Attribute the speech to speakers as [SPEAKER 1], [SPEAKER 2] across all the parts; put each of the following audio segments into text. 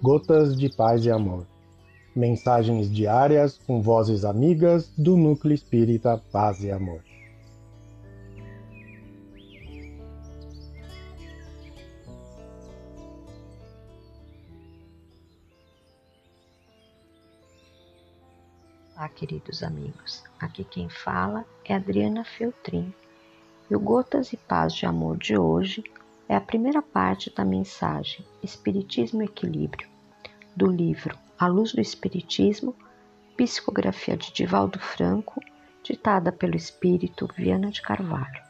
[SPEAKER 1] Gotas de Paz e Amor. Mensagens diárias com vozes amigas do Núcleo Espírita Paz e Amor.
[SPEAKER 2] Olá, queridos amigos. Aqui quem fala é Adriana Feltrin. E o Gotas e Paz de Amor de hoje é a primeira parte da mensagem Espiritismo e Equilíbrio, do livro A Luz do Espiritismo, psicografia de Divaldo Franco, ditada pelo espírito Viana de Carvalho.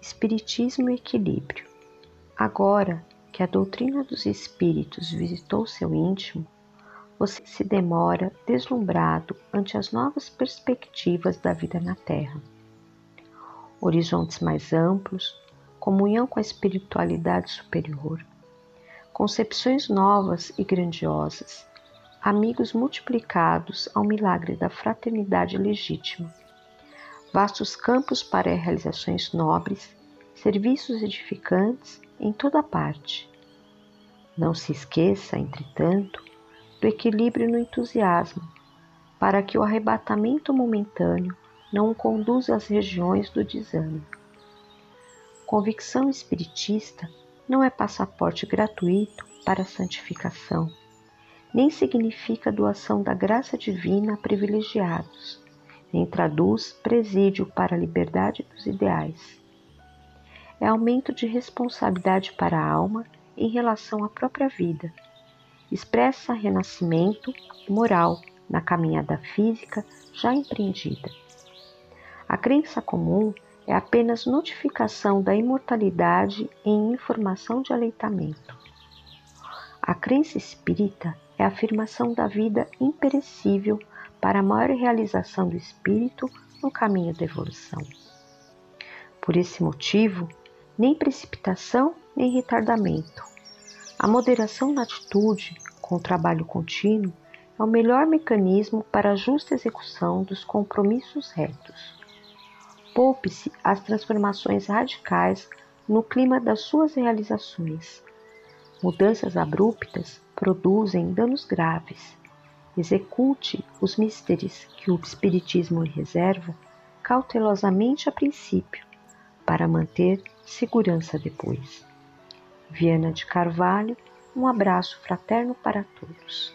[SPEAKER 2] Espiritismo e Equilíbrio. Agora que a doutrina dos espíritos visitou seu íntimo, você se demora deslumbrado ante as novas perspectivas da vida na Terra. Horizontes mais amplos, comunhão com a espiritualidade superior, concepções novas e grandiosas, amigos multiplicados ao milagre da fraternidade legítima, vastos campos para realizações nobres, serviços edificantes em toda parte. Não se esqueça, entretanto, do equilíbrio no entusiasmo, para que o arrebatamento momentâneo não o conduza às regiões do desânimo. Convicção espiritista não é passaporte gratuito para a santificação, nem significa doação da graça divina a privilegiados, nem traduz presídio para a liberdade dos ideais. É aumento de responsabilidade para a alma em relação à própria vida expressa renascimento moral na caminhada física já empreendida. A crença comum é apenas notificação da imortalidade em informação de aleitamento. A crença espírita é a afirmação da vida imperecível para a maior realização do espírito no caminho da evolução. Por esse motivo, nem precipitação nem retardamento. A moderação na atitude com o trabalho contínuo é o melhor mecanismo para a justa execução dos compromissos retos. Poupe-se as transformações radicais no clima das suas realizações. Mudanças abruptas produzem danos graves. Execute os místeres que o Espiritismo lhe reserva cautelosamente a princípio, para manter segurança depois. Viana de Carvalho, um abraço fraterno para todos.